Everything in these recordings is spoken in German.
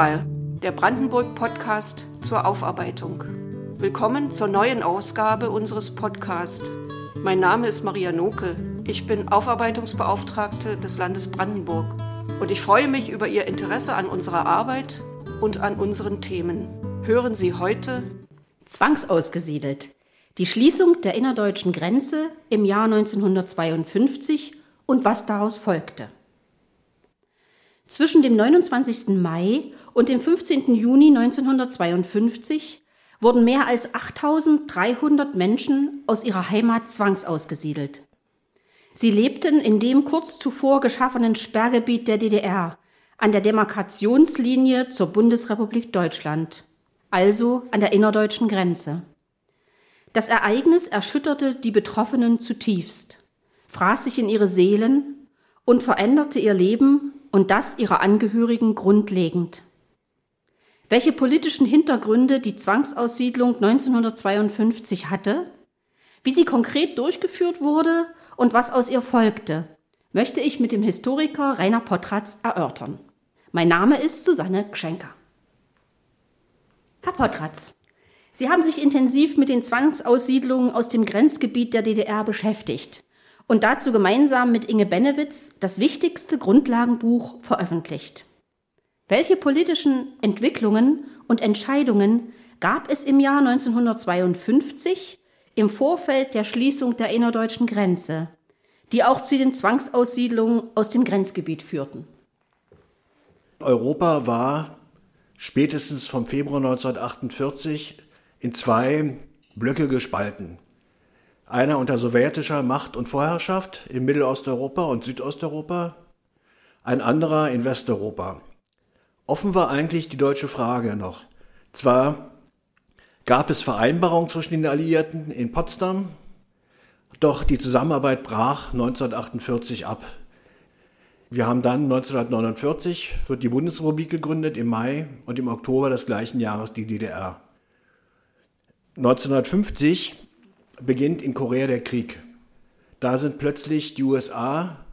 Tonfall, der Brandenburg-Podcast zur Aufarbeitung. Willkommen zur neuen Ausgabe unseres Podcasts. Mein Name ist Maria Noke. Ich bin Aufarbeitungsbeauftragte des Landes Brandenburg und ich freue mich über Ihr Interesse an unserer Arbeit und an unseren Themen. Hören Sie heute Zwangsausgesiedelt. Die Schließung der innerdeutschen Grenze im Jahr 1952 und was daraus folgte. Zwischen dem 29. Mai und dem 15. Juni 1952 wurden mehr als 8300 Menschen aus ihrer Heimat zwangsausgesiedelt. Sie lebten in dem kurz zuvor geschaffenen Sperrgebiet der DDR an der Demarkationslinie zur Bundesrepublik Deutschland, also an der innerdeutschen Grenze. Das Ereignis erschütterte die Betroffenen zutiefst, fraß sich in ihre Seelen und veränderte ihr Leben und das ihrer Angehörigen grundlegend. Welche politischen Hintergründe die Zwangsaussiedlung 1952 hatte, wie sie konkret durchgeführt wurde und was aus ihr folgte, möchte ich mit dem Historiker Rainer Potratz erörtern. Mein Name ist Susanne Gschenker. Herr Potratz, Sie haben sich intensiv mit den Zwangsaussiedlungen aus dem Grenzgebiet der DDR beschäftigt und dazu gemeinsam mit Inge Benewitz das wichtigste Grundlagenbuch veröffentlicht. Welche politischen Entwicklungen und Entscheidungen gab es im Jahr 1952 im Vorfeld der Schließung der innerdeutschen Grenze, die auch zu den Zwangsaussiedlungen aus dem Grenzgebiet führten? Europa war spätestens vom Februar 1948 in zwei Blöcke gespalten. Einer unter sowjetischer Macht und Vorherrschaft in Mittelosteuropa und Südosteuropa, ein anderer in Westeuropa. Offen war eigentlich die deutsche Frage noch. Zwar gab es Vereinbarungen zwischen den Alliierten in Potsdam, doch die Zusammenarbeit brach 1948 ab. Wir haben dann 1949 wird die Bundesrepublik gegründet im Mai und im Oktober des gleichen Jahres die DDR. 1950 beginnt in Korea der Krieg. Da sind plötzlich die USA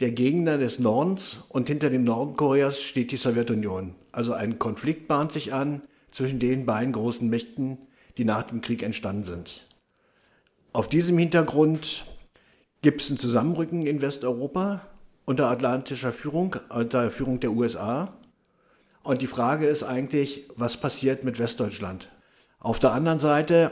der Gegner des Nordens und hinter dem Norden Koreas steht die Sowjetunion. Also ein Konflikt bahnt sich an zwischen den beiden großen Mächten, die nach dem Krieg entstanden sind. Auf diesem Hintergrund gibt es ein Zusammenrücken in Westeuropa unter atlantischer Führung, unter Führung der USA. Und die Frage ist eigentlich, was passiert mit Westdeutschland? Auf der anderen Seite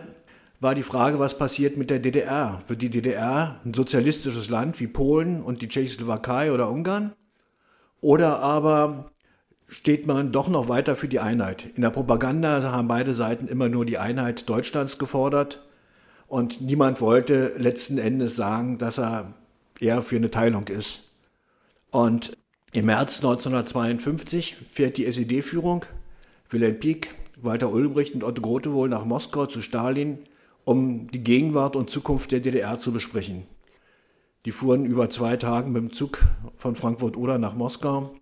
war die Frage, was passiert mit der DDR? Wird die DDR ein sozialistisches Land wie Polen und die Tschechoslowakei oder Ungarn? Oder aber steht man doch noch weiter für die Einheit? In der Propaganda haben beide Seiten immer nur die Einheit Deutschlands gefordert und niemand wollte letzten Endes sagen, dass er eher für eine Teilung ist. Und im März 1952 fährt die SED-Führung, Wilhelm Pieck, Walter Ulbricht und Otto Grote wohl nach Moskau zu Stalin um die Gegenwart und Zukunft der DDR zu besprechen. Die fuhren über zwei Tage mit dem Zug von Frankfurt-Oder nach Moskau,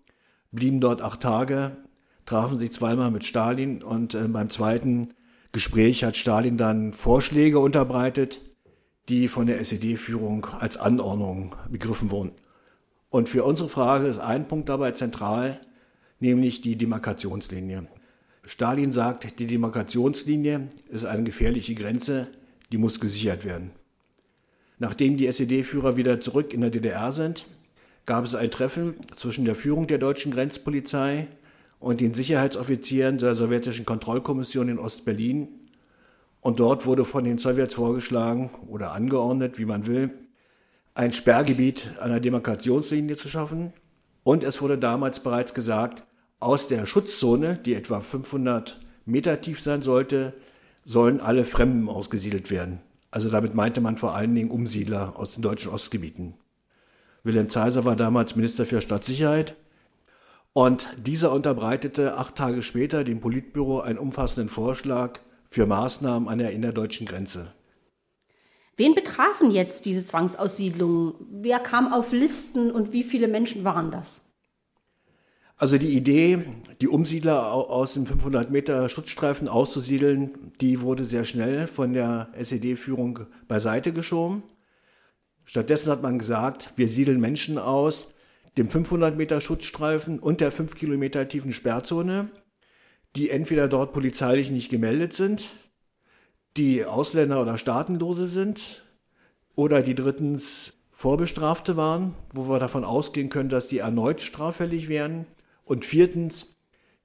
blieben dort acht Tage, trafen sich zweimal mit Stalin und äh, beim zweiten Gespräch hat Stalin dann Vorschläge unterbreitet, die von der SED-Führung als Anordnung begriffen wurden. Und für unsere Frage ist ein Punkt dabei zentral, nämlich die Demarkationslinie. Stalin sagt, die Demarkationslinie ist eine gefährliche Grenze, die muss gesichert werden. Nachdem die SED-Führer wieder zurück in der DDR sind, gab es ein Treffen zwischen der Führung der deutschen Grenzpolizei und den Sicherheitsoffizieren der sowjetischen Kontrollkommission in Ostberlin. Und dort wurde von den Sowjets vorgeschlagen oder angeordnet, wie man will, ein Sperrgebiet an der Demarkationslinie zu schaffen. Und es wurde damals bereits gesagt, aus der Schutzzone, die etwa 500 Meter tief sein sollte, sollen alle Fremden ausgesiedelt werden. Also damit meinte man vor allen Dingen Umsiedler aus den deutschen Ostgebieten. Wilhelm Zeiser war damals Minister für Stadtsicherheit und dieser unterbreitete acht Tage später dem Politbüro einen umfassenden Vorschlag für Maßnahmen an der innerdeutschen Grenze. Wen betrafen jetzt diese Zwangsaussiedlungen? Wer kam auf Listen und wie viele Menschen waren das? Also die Idee, die Umsiedler aus dem 500 Meter Schutzstreifen auszusiedeln, die wurde sehr schnell von der SED-Führung beiseite geschoben. Stattdessen hat man gesagt, wir siedeln Menschen aus, dem 500 Meter Schutzstreifen und der 5 Kilometer tiefen Sperrzone, die entweder dort polizeilich nicht gemeldet sind, die Ausländer oder Staatenlose sind oder die drittens Vorbestrafte waren, wo wir davon ausgehen können, dass die erneut straffällig wären und viertens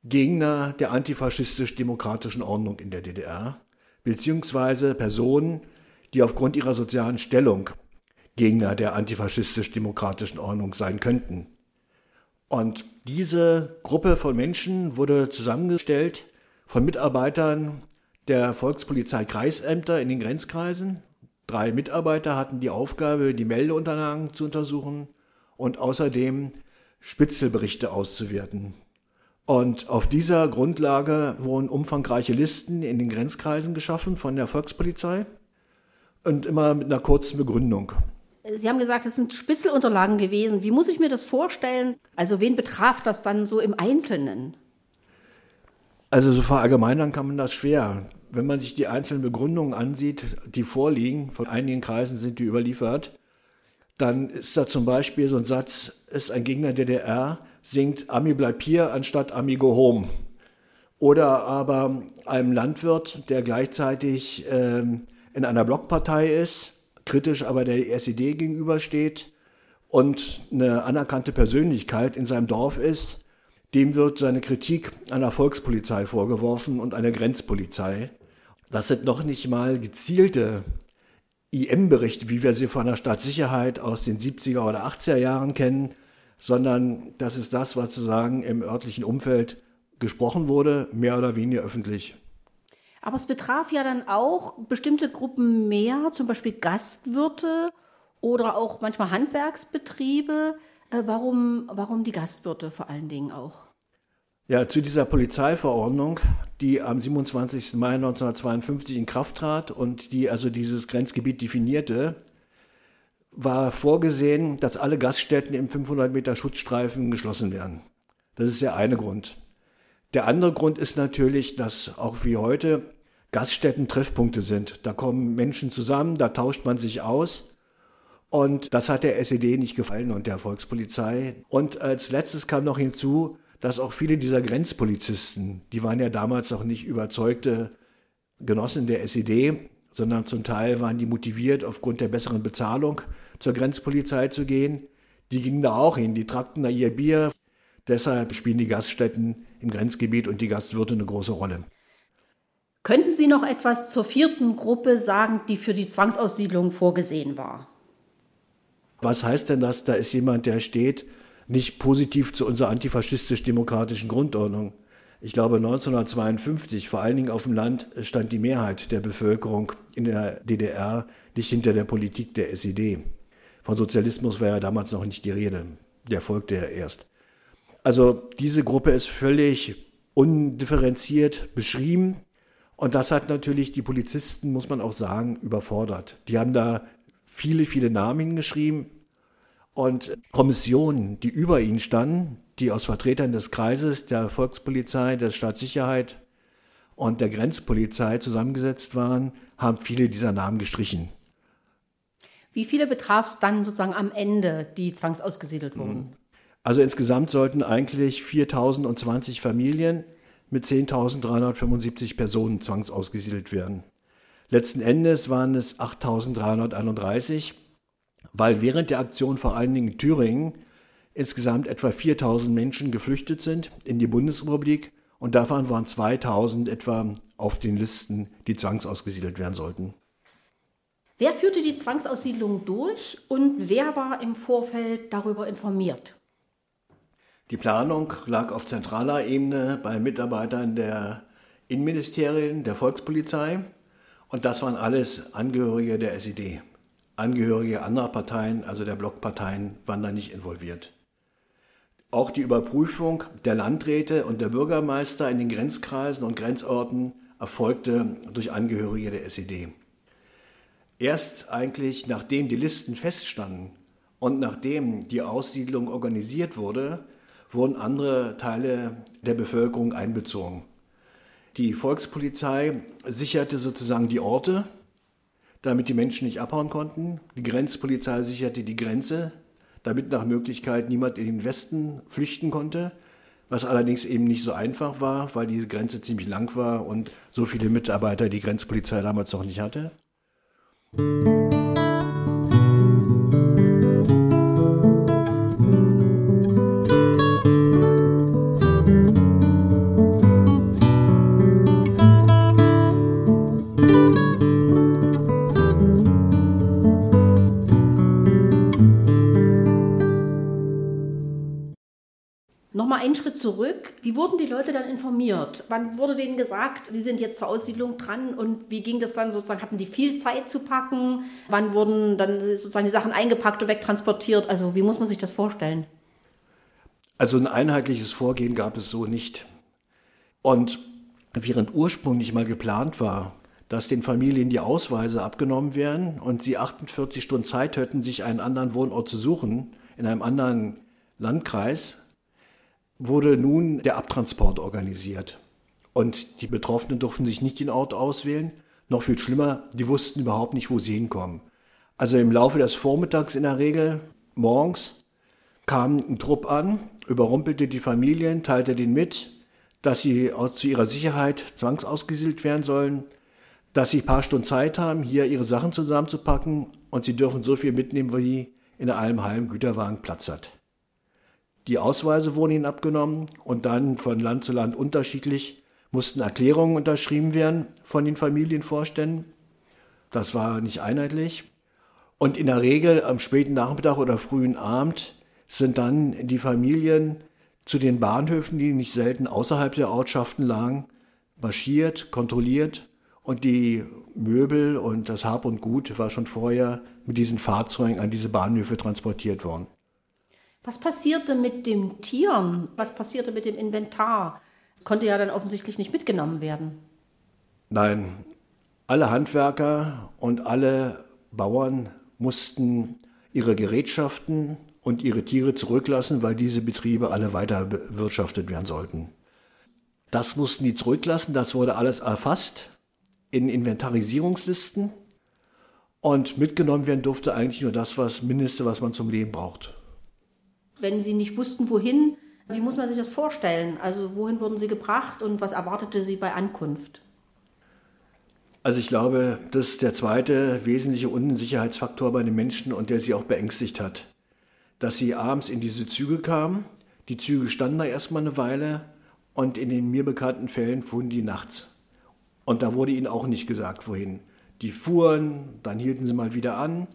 Gegner der antifaschistisch-demokratischen Ordnung in der DDR, beziehungsweise Personen, die aufgrund ihrer sozialen Stellung Gegner der antifaschistisch-demokratischen Ordnung sein könnten. Und diese Gruppe von Menschen wurde zusammengestellt von Mitarbeitern der Volkspolizei Kreisämter in den Grenzkreisen. Drei Mitarbeiter hatten die Aufgabe, die Meldeunterlagen zu untersuchen und außerdem Spitzelberichte auszuwerten. Und auf dieser Grundlage wurden umfangreiche Listen in den Grenzkreisen geschaffen von der Volkspolizei und immer mit einer kurzen Begründung. Sie haben gesagt, es sind Spitzelunterlagen gewesen. Wie muss ich mir das vorstellen? Also wen betraf das dann so im Einzelnen? Also so verallgemeinern kann man das schwer. Wenn man sich die einzelnen Begründungen ansieht, die vorliegen, von einigen Kreisen sind die überliefert, dann ist da zum Beispiel so ein Satz, ist ein Gegner der DDR, singt Ami bleib hier anstatt Ami go home. Oder aber einem Landwirt, der gleichzeitig ähm, in einer Blockpartei ist, kritisch aber der SED gegenübersteht und eine anerkannte Persönlichkeit in seinem Dorf ist, dem wird seine Kritik einer Volkspolizei vorgeworfen und einer Grenzpolizei. Das sind noch nicht mal gezielte IM-Berichte, wie wir sie von der Stadtsicherheit aus den 70er oder 80er Jahren kennen, sondern das ist das, was sozusagen im örtlichen Umfeld gesprochen wurde, mehr oder weniger öffentlich. Aber es betraf ja dann auch bestimmte Gruppen mehr, zum Beispiel Gastwirte oder auch manchmal Handwerksbetriebe. Äh, warum, warum die Gastwirte vor allen Dingen auch? Ja, zu dieser Polizeiverordnung, die am 27. Mai 1952 in Kraft trat und die also dieses Grenzgebiet definierte, war vorgesehen, dass alle Gaststätten im 500 Meter Schutzstreifen geschlossen werden. Das ist der eine Grund. Der andere Grund ist natürlich, dass auch wie heute Gaststätten Treffpunkte sind. Da kommen Menschen zusammen, da tauscht man sich aus. Und das hat der SED nicht gefallen und der Volkspolizei. Und als letztes kam noch hinzu, dass auch viele dieser Grenzpolizisten, die waren ja damals noch nicht überzeugte Genossen der SED, sondern zum Teil waren die motiviert, aufgrund der besseren Bezahlung zur Grenzpolizei zu gehen. Die gingen da auch hin, die trackten da ihr Bier. Deshalb spielen die Gaststätten im Grenzgebiet und die Gastwirte eine große Rolle. Könnten Sie noch etwas zur vierten Gruppe sagen, die für die Zwangsaussiedlung vorgesehen war? Was heißt denn das? Da ist jemand, der steht nicht positiv zu unserer antifaschistisch-demokratischen Grundordnung. Ich glaube, 1952, vor allen Dingen auf dem Land, stand die Mehrheit der Bevölkerung in der DDR nicht hinter der Politik der SED. Von Sozialismus war ja damals noch nicht die Rede. Der folgte ja erst. Also diese Gruppe ist völlig undifferenziert beschrieben. Und das hat natürlich die Polizisten, muss man auch sagen, überfordert. Die haben da viele, viele Namen hingeschrieben und Kommissionen, die über ihnen standen, die aus Vertretern des Kreises, der Volkspolizei, der Staatssicherheit und der Grenzpolizei zusammengesetzt waren, haben viele dieser Namen gestrichen. Wie viele betraf es dann sozusagen am Ende, die zwangsausgesiedelt wurden? Also insgesamt sollten eigentlich 4020 Familien mit 10.375 Personen zwangsausgesiedelt werden. Letzten Endes waren es 8.331, weil während der Aktion vor allen Dingen in Thüringen insgesamt etwa 4.000 Menschen geflüchtet sind in die Bundesrepublik und davon waren 2.000 etwa auf den Listen, die zwangsausgesiedelt werden sollten. Wer führte die Zwangsaussiedlung durch und wer war im Vorfeld darüber informiert? Die Planung lag auf zentraler Ebene bei Mitarbeitern der Innenministerien, der Volkspolizei und das waren alles Angehörige der SED. Angehörige anderer Parteien, also der Blockparteien, waren da nicht involviert. Auch die Überprüfung der Landräte und der Bürgermeister in den Grenzkreisen und Grenzorten erfolgte durch Angehörige der SED. Erst eigentlich nachdem die Listen feststanden und nachdem die Aussiedlung organisiert wurde, wurden andere Teile der Bevölkerung einbezogen. Die Volkspolizei sicherte sozusagen die Orte, damit die Menschen nicht abhauen konnten. Die Grenzpolizei sicherte die Grenze, damit nach Möglichkeit niemand in den Westen flüchten konnte, was allerdings eben nicht so einfach war, weil diese Grenze ziemlich lang war und so viele Mitarbeiter die Grenzpolizei damals noch nicht hatte. Einen Schritt zurück. Wie wurden die Leute dann informiert? Wann wurde denen gesagt, sie sind jetzt zur Aussiedlung dran und wie ging das dann sozusagen? Hatten die viel Zeit zu packen? Wann wurden dann sozusagen die Sachen eingepackt und wegtransportiert? Also wie muss man sich das vorstellen? Also ein einheitliches Vorgehen gab es so nicht. Und während ursprünglich mal geplant war, dass den Familien die Ausweise abgenommen werden und sie 48 Stunden Zeit hätten, sich einen anderen Wohnort zu suchen, in einem anderen Landkreis, wurde nun der Abtransport organisiert. Und die Betroffenen durften sich nicht den Ort auswählen. Noch viel schlimmer, die wussten überhaupt nicht, wo sie hinkommen. Also im Laufe des Vormittags in der Regel, morgens, kam ein Trupp an, überrumpelte die Familien, teilte denen mit, dass sie zu ihrer Sicherheit zwangsausgesiedelt werden sollen, dass sie ein paar Stunden Zeit haben, hier ihre Sachen zusammenzupacken und sie dürfen so viel mitnehmen, wie in einem halben Güterwagen Platz hat. Die Ausweise wurden ihnen abgenommen und dann von Land zu Land unterschiedlich mussten Erklärungen unterschrieben werden von den Familienvorständen. Das war nicht einheitlich. Und in der Regel am späten Nachmittag oder frühen Abend sind dann die Familien zu den Bahnhöfen, die nicht selten außerhalb der Ortschaften lagen, marschiert, kontrolliert und die Möbel und das Hab und Gut war schon vorher mit diesen Fahrzeugen an diese Bahnhöfe transportiert worden. Was passierte mit den Tieren? Was passierte mit dem Inventar? Konnte ja dann offensichtlich nicht mitgenommen werden. Nein, alle Handwerker und alle Bauern mussten ihre Gerätschaften und ihre Tiere zurücklassen, weil diese Betriebe alle weiter bewirtschaftet werden sollten. Das mussten die zurücklassen, das wurde alles erfasst in Inventarisierungslisten und mitgenommen werden durfte eigentlich nur das, was Mindeste, was man zum Leben braucht wenn sie nicht wussten, wohin. Wie muss man sich das vorstellen? Also wohin wurden sie gebracht und was erwartete sie bei Ankunft? Also ich glaube, das ist der zweite wesentliche Unsicherheitsfaktor bei den Menschen und der sie auch beängstigt hat. Dass sie abends in diese Züge kamen, die Züge standen da erstmal eine Weile und in den mir bekannten Fällen fuhren die nachts. Und da wurde ihnen auch nicht gesagt, wohin. Die fuhren, dann hielten sie mal wieder an,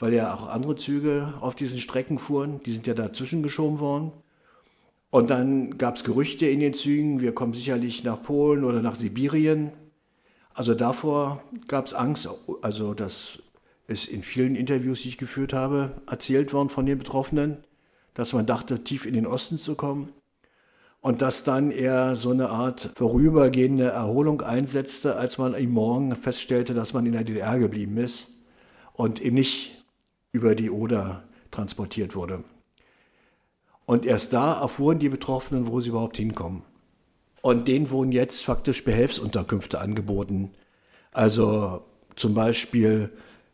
weil ja auch andere Züge auf diesen Strecken fuhren. Die sind ja dazwischen geschoben worden. Und dann gab es Gerüchte in den Zügen, wir kommen sicherlich nach Polen oder nach Sibirien. Also davor gab es Angst. Also das ist in vielen Interviews, die ich geführt habe, erzählt worden von den Betroffenen, dass man dachte, tief in den Osten zu kommen. Und dass dann eher so eine Art vorübergehende Erholung einsetzte, als man im Morgen feststellte, dass man in der DDR geblieben ist und eben nicht über die Oder transportiert wurde. Und erst da erfuhren die Betroffenen, wo sie überhaupt hinkommen. Und denen wurden jetzt faktisch Behelfsunterkünfte angeboten. Also zum Beispiel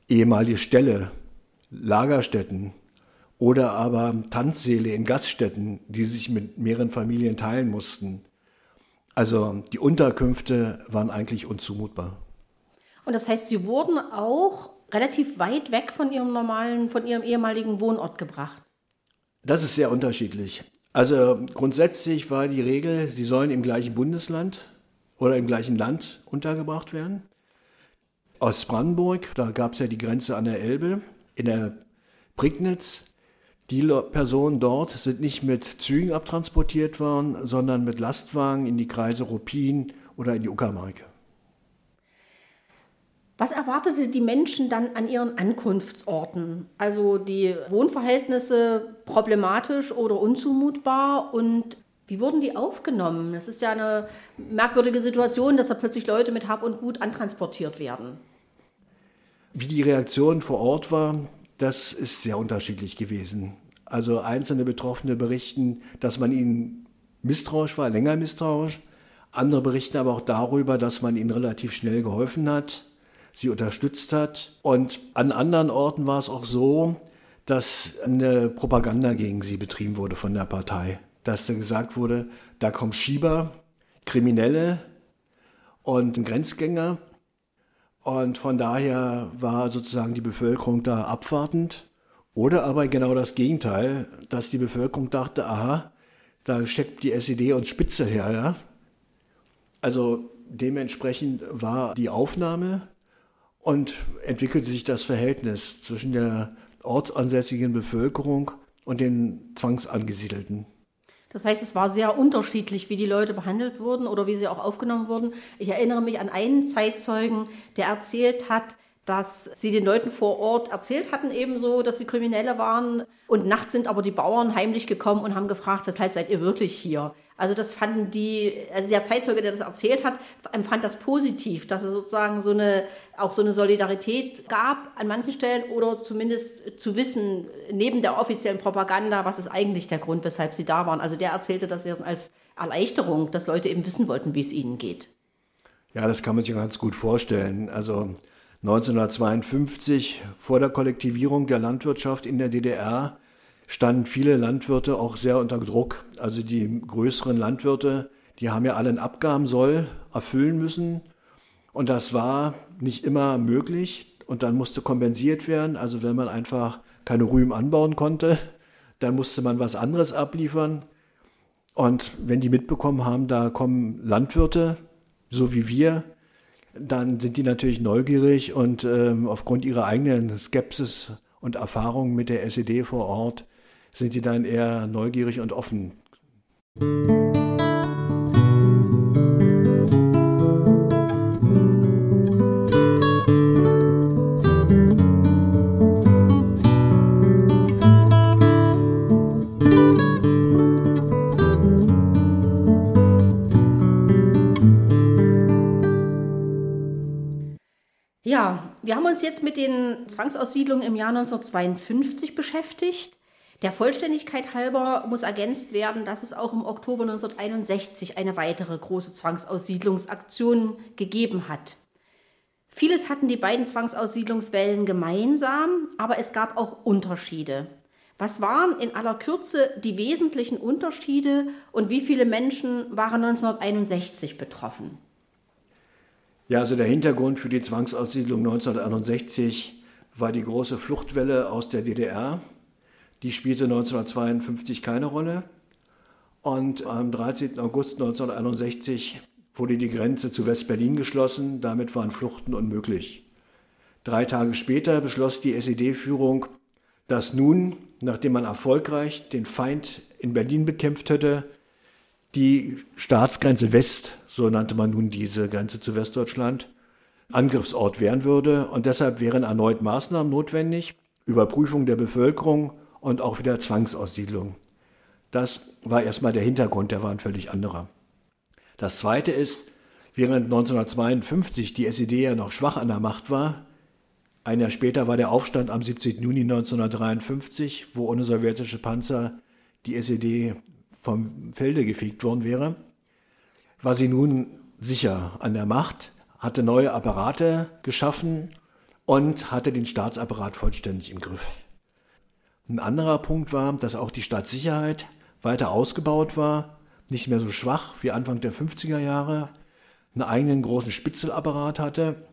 ehemalige Ställe, Lagerstätten oder aber Tanzsäle in Gaststätten, die sich mit mehreren Familien teilen mussten. Also die Unterkünfte waren eigentlich unzumutbar. Und das heißt, sie wurden auch relativ weit weg von ihrem normalen, von ihrem ehemaligen Wohnort gebracht? Das ist sehr unterschiedlich. Also grundsätzlich war die Regel, sie sollen im gleichen Bundesland oder im gleichen Land untergebracht werden. Aus Brandenburg, da gab es ja die Grenze an der Elbe, in der Prignitz. Die Personen dort sind nicht mit Zügen abtransportiert worden, sondern mit Lastwagen in die Kreise Ruppin oder in die Uckermark. Was erwartete die Menschen dann an ihren Ankunftsorten? Also die Wohnverhältnisse problematisch oder unzumutbar und wie wurden die aufgenommen? Das ist ja eine merkwürdige Situation, dass da plötzlich Leute mit Hab und Gut antransportiert werden. Wie die Reaktion vor Ort war, das ist sehr unterschiedlich gewesen. Also einzelne Betroffene berichten, dass man ihnen misstrauisch war, länger misstrauisch. Andere berichten aber auch darüber, dass man ihnen relativ schnell geholfen hat sie unterstützt hat. Und an anderen Orten war es auch so, dass eine Propaganda gegen sie betrieben wurde von der Partei. Dass da gesagt wurde, da kommen Schieber, Kriminelle und Grenzgänger. Und von daher war sozusagen die Bevölkerung da abwartend. Oder aber genau das Gegenteil, dass die Bevölkerung dachte, aha, da steckt die SED uns Spitze her. Ja? Also dementsprechend war die Aufnahme und entwickelte sich das Verhältnis zwischen der ortsansässigen Bevölkerung und den Zwangsangesiedelten. Das heißt, es war sehr unterschiedlich, wie die Leute behandelt wurden oder wie sie auch aufgenommen wurden. Ich erinnere mich an einen Zeitzeugen, der erzählt hat, dass sie den Leuten vor Ort erzählt hatten ebenso, dass sie Kriminelle waren. Und nachts sind aber die Bauern heimlich gekommen und haben gefragt, weshalb seid ihr wirklich hier? Also das fanden die, also der Zeitzeuge, der das erzählt hat, empfand das positiv, dass es sozusagen so eine, auch so eine Solidarität gab an manchen Stellen oder zumindest zu wissen, neben der offiziellen Propaganda, was ist eigentlich der Grund, weshalb sie da waren. Also der erzählte das als Erleichterung, dass Leute eben wissen wollten, wie es ihnen geht. Ja, das kann man sich ganz gut vorstellen. Also 1952, vor der Kollektivierung der Landwirtschaft in der DDR, standen viele Landwirte auch sehr unter Druck. Also die größeren Landwirte, die haben ja alle einen Abgabensoll erfüllen müssen. Und das war nicht immer möglich. Und dann musste kompensiert werden. Also wenn man einfach keine Rüben anbauen konnte, dann musste man was anderes abliefern. Und wenn die mitbekommen haben, da kommen Landwirte, so wie wir, dann sind die natürlich neugierig und ähm, aufgrund ihrer eigenen Skepsis und Erfahrungen mit der SED vor Ort sind die dann eher neugierig und offen. Uns jetzt mit den Zwangsaussiedlungen im Jahr 1952 beschäftigt. Der Vollständigkeit halber muss ergänzt werden, dass es auch im Oktober 1961 eine weitere große Zwangsaussiedlungsaktion gegeben hat. Vieles hatten die beiden Zwangsaussiedlungswellen gemeinsam, aber es gab auch Unterschiede. Was waren in aller Kürze die wesentlichen Unterschiede und wie viele Menschen waren 1961 betroffen? Ja, also der Hintergrund für die Zwangsaussiedlung 1961 war die große Fluchtwelle aus der DDR. Die spielte 1952 keine Rolle. Und am 13. August 1961 wurde die Grenze zu West-Berlin geschlossen. Damit waren Fluchten unmöglich. Drei Tage später beschloss die SED-Führung, dass nun, nachdem man erfolgreich den Feind in Berlin bekämpft hätte, die Staatsgrenze West so nannte man nun diese Grenze zu Westdeutschland, Angriffsort werden würde. Und deshalb wären erneut Maßnahmen notwendig, Überprüfung der Bevölkerung und auch wieder Zwangsaussiedlung. Das war erstmal der Hintergrund, der war ein völlig anderer. Das Zweite ist, während 1952 die SED ja noch schwach an der Macht war, ein Jahr später war der Aufstand am 17. Juni 1953, wo ohne sowjetische Panzer die SED vom Felde gefegt worden wäre, war sie nun sicher an der Macht, hatte neue Apparate geschaffen und hatte den Staatsapparat vollständig im Griff. Ein anderer Punkt war, dass auch die Staatssicherheit weiter ausgebaut war, nicht mehr so schwach wie Anfang der 50er Jahre, einen eigenen großen Spitzelapparat hatte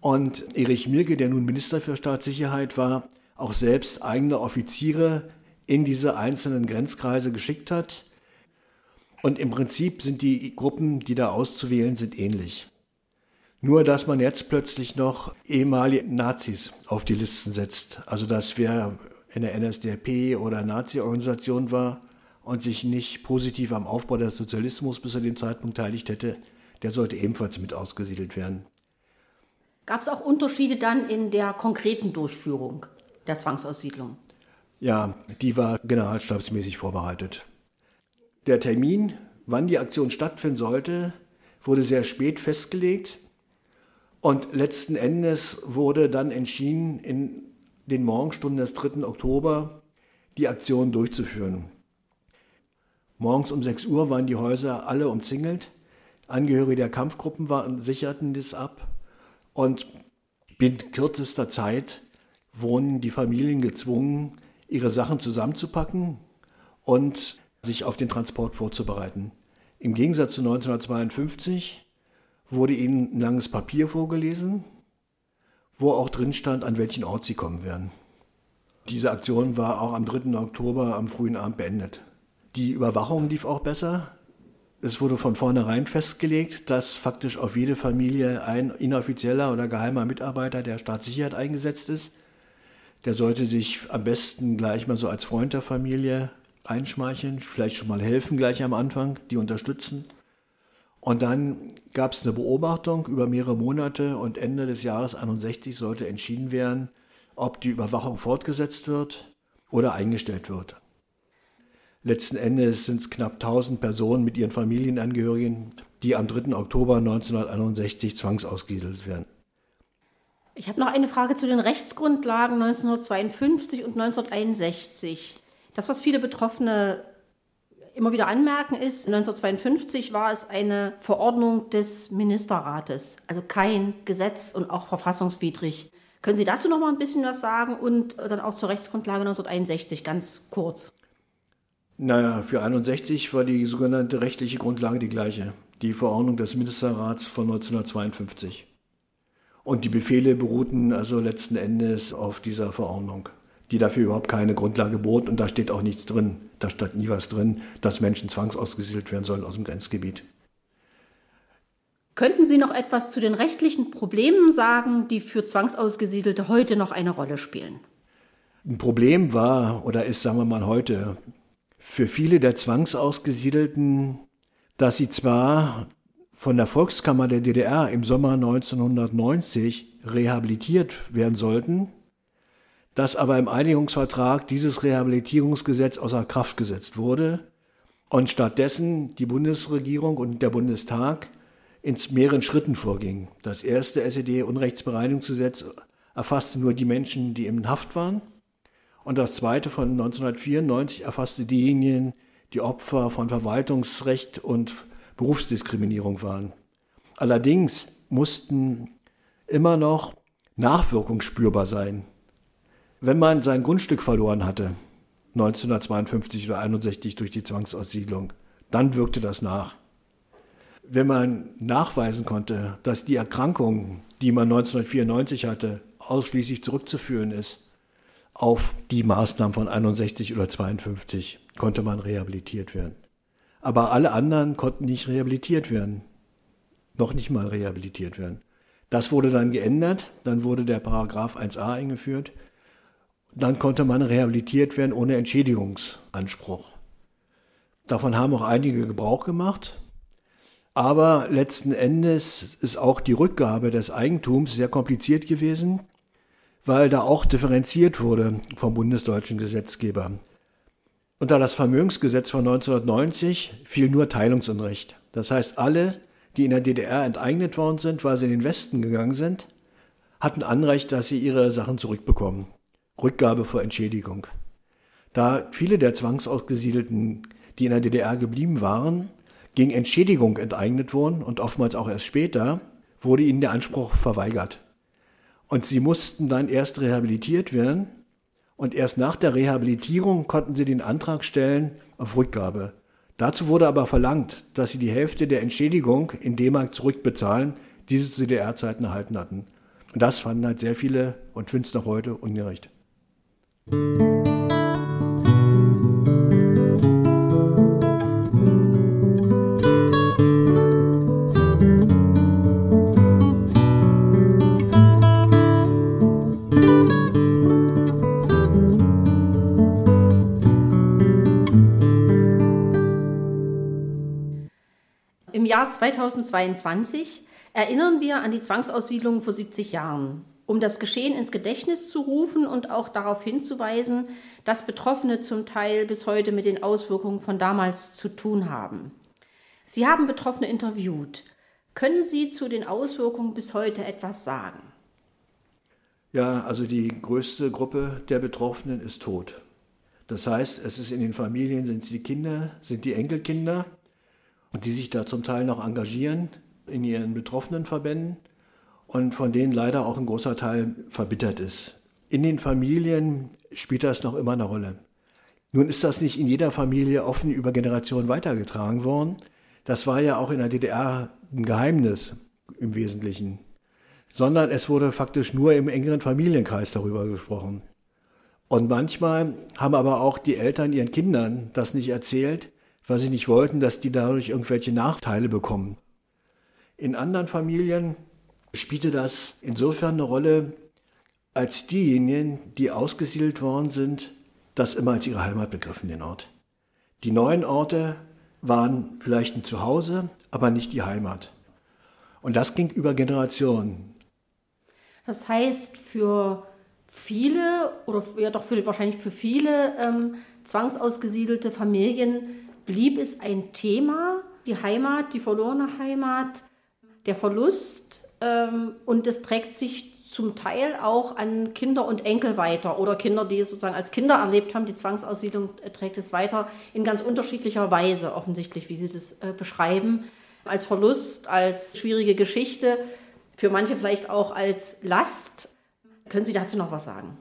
und Erich Milke, der nun Minister für Staatssicherheit war, auch selbst eigene Offiziere in diese einzelnen Grenzkreise geschickt hat und im Prinzip sind die Gruppen, die da auszuwählen sind, ähnlich. Nur, dass man jetzt plötzlich noch ehemalige Nazis auf die Listen setzt. Also, dass wer in der NSDAP oder Nazi-Organisation war und sich nicht positiv am Aufbau des Sozialismus bis zu dem Zeitpunkt beteiligt hätte, der sollte ebenfalls mit ausgesiedelt werden. Gab es auch Unterschiede dann in der konkreten Durchführung der Zwangsaussiedlung? Ja, die war generalstabsmäßig vorbereitet. Der Termin, wann die Aktion stattfinden sollte, wurde sehr spät festgelegt und letzten Endes wurde dann entschieden, in den Morgenstunden des 3. Oktober die Aktion durchzuführen. Morgens um 6 Uhr waren die Häuser alle umzingelt. Angehörige der Kampfgruppen waren, sicherten das ab und binnen kürzester Zeit wurden die Familien gezwungen, ihre Sachen zusammenzupacken und sich auf den Transport vorzubereiten. Im Gegensatz zu 1952 wurde ihnen ein langes Papier vorgelesen, wo auch drin stand, an welchen Ort sie kommen werden. Diese Aktion war auch am 3. Oktober am frühen Abend beendet. Die Überwachung lief auch besser. Es wurde von vornherein festgelegt, dass faktisch auf jede Familie ein inoffizieller oder geheimer Mitarbeiter der Staatssicherheit eingesetzt ist. Der sollte sich am besten gleich mal so als Freund der Familie einschmeicheln, vielleicht schon mal helfen gleich am Anfang, die unterstützen. Und dann gab es eine Beobachtung über mehrere Monate und Ende des Jahres 61 sollte entschieden werden, ob die Überwachung fortgesetzt wird oder eingestellt wird. Letzten Endes sind es knapp 1000 Personen mit ihren Familienangehörigen, die am 3. Oktober 1961 zwangsausgesiedelt werden. Ich habe noch eine Frage zu den Rechtsgrundlagen 1952 und 1961. Das, was viele Betroffene immer wieder anmerken, ist, 1952 war es eine Verordnung des Ministerrates, also kein Gesetz und auch verfassungswidrig. Können Sie dazu noch mal ein bisschen was sagen und dann auch zur Rechtsgrundlage 1961 ganz kurz? Naja, für 61 war die sogenannte rechtliche Grundlage die gleiche, die Verordnung des Ministerrats von 1952. Und die Befehle beruhten also letzten Endes auf dieser Verordnung, die dafür überhaupt keine Grundlage bot und da steht auch nichts drin. Da stand nie was drin, dass Menschen zwangsausgesiedelt werden sollen aus dem Grenzgebiet. Könnten Sie noch etwas zu den rechtlichen Problemen sagen, die für Zwangsausgesiedelte heute noch eine Rolle spielen? Ein Problem war oder ist, sagen wir mal heute, für viele der Zwangsausgesiedelten, dass sie zwar von der Volkskammer der DDR im Sommer 1990 rehabilitiert werden sollten, dass aber im Einigungsvertrag dieses Rehabilitierungsgesetz außer Kraft gesetzt wurde und stattdessen die Bundesregierung und der Bundestag in mehreren Schritten vorging. Das erste SED-Unrechtsbereinigungsgesetz erfasste nur die Menschen, die in Haft waren und das zweite von 1994 erfasste diejenigen, die Opfer von Verwaltungsrecht und Berufsdiskriminierung waren. Allerdings mussten immer noch Nachwirkungen spürbar sein. Wenn man sein Grundstück verloren hatte, 1952 oder 61 durch die Zwangsaussiedlung, dann wirkte das nach. Wenn man nachweisen konnte, dass die Erkrankung, die man 1994 hatte, ausschließlich zurückzuführen ist, auf die Maßnahmen von 61 oder 52 konnte man rehabilitiert werden. Aber alle anderen konnten nicht rehabilitiert werden. Noch nicht mal rehabilitiert werden. Das wurde dann geändert, dann wurde der Paragraph 1a eingeführt. Dann konnte man rehabilitiert werden ohne Entschädigungsanspruch. Davon haben auch einige Gebrauch gemacht. Aber letzten Endes ist auch die Rückgabe des Eigentums sehr kompliziert gewesen weil da auch differenziert wurde vom bundesdeutschen Gesetzgeber. Unter das Vermögensgesetz von 1990 fiel nur Teilungsunrecht. Das heißt, alle, die in der DDR enteignet worden sind, weil sie in den Westen gegangen sind, hatten Anrecht, dass sie ihre Sachen zurückbekommen. Rückgabe vor Entschädigung. Da viele der Zwangsausgesiedelten, die in der DDR geblieben waren, gegen Entschädigung enteignet wurden und oftmals auch erst später, wurde ihnen der Anspruch verweigert. Und sie mussten dann erst rehabilitiert werden. Und erst nach der Rehabilitierung konnten sie den Antrag stellen auf Rückgabe. Dazu wurde aber verlangt, dass sie die Hälfte der Entschädigung in D-Mark zurückbezahlen, die sie zu DDR-Zeiten erhalten hatten. Und das fanden halt sehr viele und finden es noch heute ungerecht. Jahr 2022 erinnern wir an die Zwangsaussiedlung vor 70 Jahren, um das Geschehen ins Gedächtnis zu rufen und auch darauf hinzuweisen, dass Betroffene zum Teil bis heute mit den Auswirkungen von damals zu tun haben. Sie haben Betroffene interviewt. Können Sie zu den Auswirkungen bis heute etwas sagen? Ja, also die größte Gruppe der Betroffenen ist tot. Das heißt, es ist in den Familien, sind es die Kinder, sind die Enkelkinder die sich da zum Teil noch engagieren in ihren betroffenen Verbänden und von denen leider auch ein großer Teil verbittert ist in den Familien spielt das noch immer eine Rolle. Nun ist das nicht in jeder Familie offen über Generationen weitergetragen worden. Das war ja auch in der DDR ein Geheimnis im Wesentlichen, sondern es wurde faktisch nur im engeren Familienkreis darüber gesprochen. Und manchmal haben aber auch die Eltern ihren Kindern das nicht erzählt, weil sie nicht wollten, dass die dadurch irgendwelche Nachteile bekommen. In anderen Familien spielte das insofern eine Rolle, als diejenigen, die ausgesiedelt worden sind, das immer als ihre Heimat begriffen, den Ort. Die neuen Orte waren vielleicht ein Zuhause, aber nicht die Heimat. Und das ging über Generationen. Das heißt, für viele oder ja doch für, wahrscheinlich für viele ähm, zwangsausgesiedelte Familien blieb es ein Thema, die Heimat, die verlorene Heimat, der Verlust und das trägt sich zum Teil auch an Kinder und Enkel weiter oder Kinder, die es sozusagen als Kinder erlebt haben. Die Zwangsaussiedlung äh, trägt es weiter in ganz unterschiedlicher Weise, offensichtlich, wie Sie das äh, beschreiben. Als Verlust, als schwierige Geschichte, für manche vielleicht auch als Last. Können Sie dazu noch was sagen?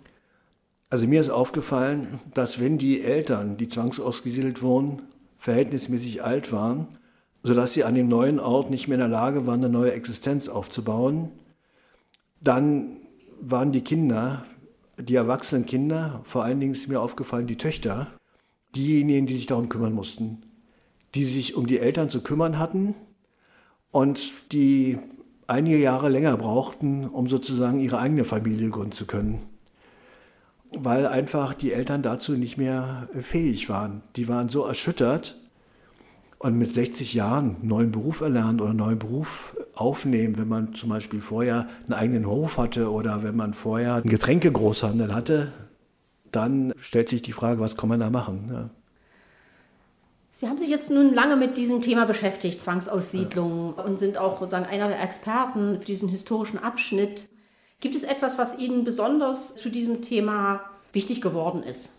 Also mir ist aufgefallen, dass wenn die Eltern, die zwangsausgesiedelt wurden, verhältnismäßig alt waren, sodass sie an dem neuen Ort nicht mehr in der Lage waren, eine neue Existenz aufzubauen, dann waren die Kinder, die erwachsenen Kinder, vor allen Dingen ist mir aufgefallen, die Töchter, diejenigen, die sich darum kümmern mussten, die sich um die Eltern zu kümmern hatten und die einige Jahre länger brauchten, um sozusagen ihre eigene Familie gründen zu können. Weil einfach die Eltern dazu nicht mehr fähig waren. Die waren so erschüttert und mit 60 Jahren einen neuen Beruf erlernen oder einen neuen Beruf aufnehmen, wenn man zum Beispiel vorher einen eigenen Hof hatte oder wenn man vorher einen Getränkegroßhandel hatte, dann stellt sich die Frage, was kann man da machen? Ja. Sie haben sich jetzt nun lange mit diesem Thema beschäftigt, Zwangsaussiedlung, ja. und sind auch sozusagen einer der Experten für diesen historischen Abschnitt. Gibt es etwas, was Ihnen besonders zu diesem Thema wichtig geworden ist?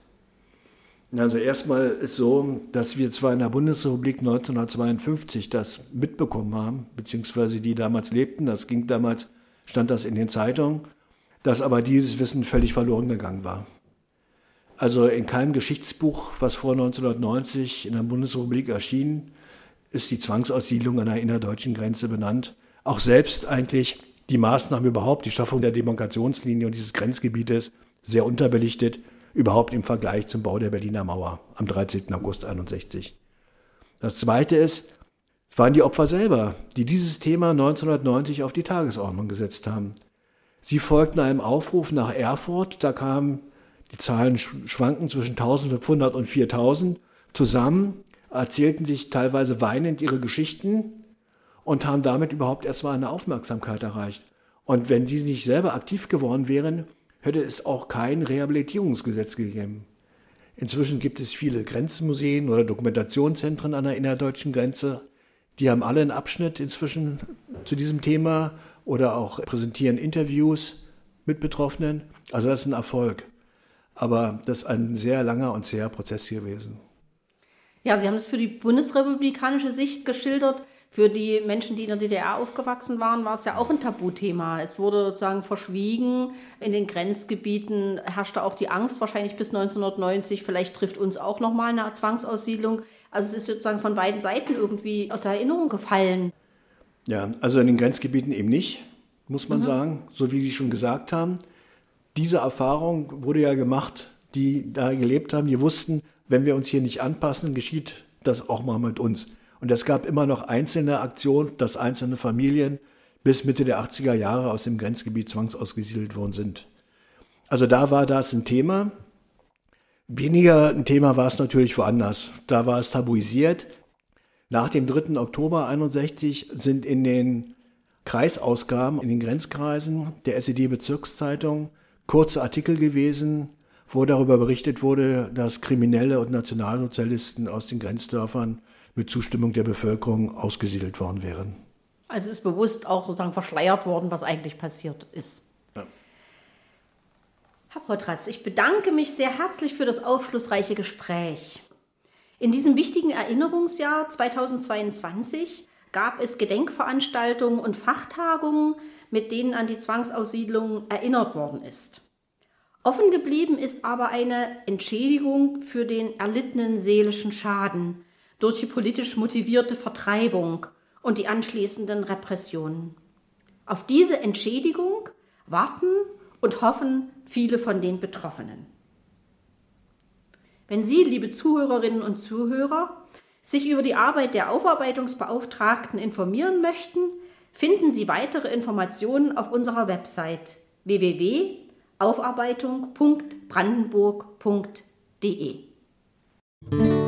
Also erstmal ist so, dass wir zwar in der Bundesrepublik 1952 das mitbekommen haben, beziehungsweise die damals lebten, das ging damals, stand das in den Zeitungen, dass aber dieses Wissen völlig verloren gegangen war. Also in keinem Geschichtsbuch, was vor 1990 in der Bundesrepublik erschien, ist die Zwangsaussiedlung an der innerdeutschen Grenze benannt. Auch selbst eigentlich die Maßnahmen überhaupt, die Schaffung der Demarkationslinie und dieses Grenzgebietes, sehr unterbelichtet überhaupt im Vergleich zum Bau der Berliner Mauer am 13. August 61. Das Zweite ist, waren die Opfer selber, die dieses Thema 1990 auf die Tagesordnung gesetzt haben. Sie folgten einem Aufruf nach Erfurt, da kamen die Zahlen schwanken zwischen 1500 und 4000 zusammen, erzählten sich teilweise weinend ihre Geschichten und haben damit überhaupt erstmal eine Aufmerksamkeit erreicht. Und wenn sie nicht selber aktiv geworden wären, hätte es auch kein Rehabilitierungsgesetz gegeben. Inzwischen gibt es viele Grenzmuseen oder Dokumentationszentren an der innerdeutschen Grenze. Die haben alle einen Abschnitt inzwischen zu diesem Thema oder auch präsentieren Interviews mit Betroffenen. Also das ist ein Erfolg. Aber das ist ein sehr langer und zäher Prozess gewesen. Ja, Sie haben es für die bundesrepublikanische Sicht geschildert. Für die Menschen, die in der DDR aufgewachsen waren, war es ja auch ein Tabuthema. Es wurde sozusagen verschwiegen. In den Grenzgebieten herrschte auch die Angst, wahrscheinlich bis 1990, vielleicht trifft uns auch nochmal eine Zwangsaussiedlung. Also es ist sozusagen von beiden Seiten irgendwie aus der Erinnerung gefallen. Ja, also in den Grenzgebieten eben nicht, muss man mhm. sagen, so wie Sie schon gesagt haben. Diese Erfahrung wurde ja gemacht, die da gelebt haben, die wussten, wenn wir uns hier nicht anpassen, geschieht das auch mal mit uns. Und es gab immer noch einzelne Aktionen, dass einzelne Familien bis Mitte der 80er Jahre aus dem Grenzgebiet zwangsausgesiedelt worden sind. Also da war das ein Thema. Weniger ein Thema war es natürlich woanders. Da war es tabuisiert. Nach dem 3. Oktober 61 sind in den Kreisausgaben, in den Grenzkreisen der SED-Bezirkszeitung kurze Artikel gewesen, wo darüber berichtet wurde, dass Kriminelle und Nationalsozialisten aus den Grenzdörfern mit Zustimmung der Bevölkerung ausgesiedelt worden wären. Also ist bewusst auch sozusagen verschleiert worden, was eigentlich passiert ist. Ja. Herr Potratz, ich bedanke mich sehr herzlich für das aufschlussreiche Gespräch. In diesem wichtigen Erinnerungsjahr 2022 gab es Gedenkveranstaltungen und Fachtagungen, mit denen an die Zwangsaussiedlung erinnert worden ist. Offen geblieben ist aber eine Entschädigung für den erlittenen seelischen Schaden durch die politisch motivierte Vertreibung und die anschließenden Repressionen. Auf diese Entschädigung warten und hoffen viele von den Betroffenen. Wenn Sie, liebe Zuhörerinnen und Zuhörer, sich über die Arbeit der Aufarbeitungsbeauftragten informieren möchten, finden Sie weitere Informationen auf unserer Website www.aufarbeitung.brandenburg.de.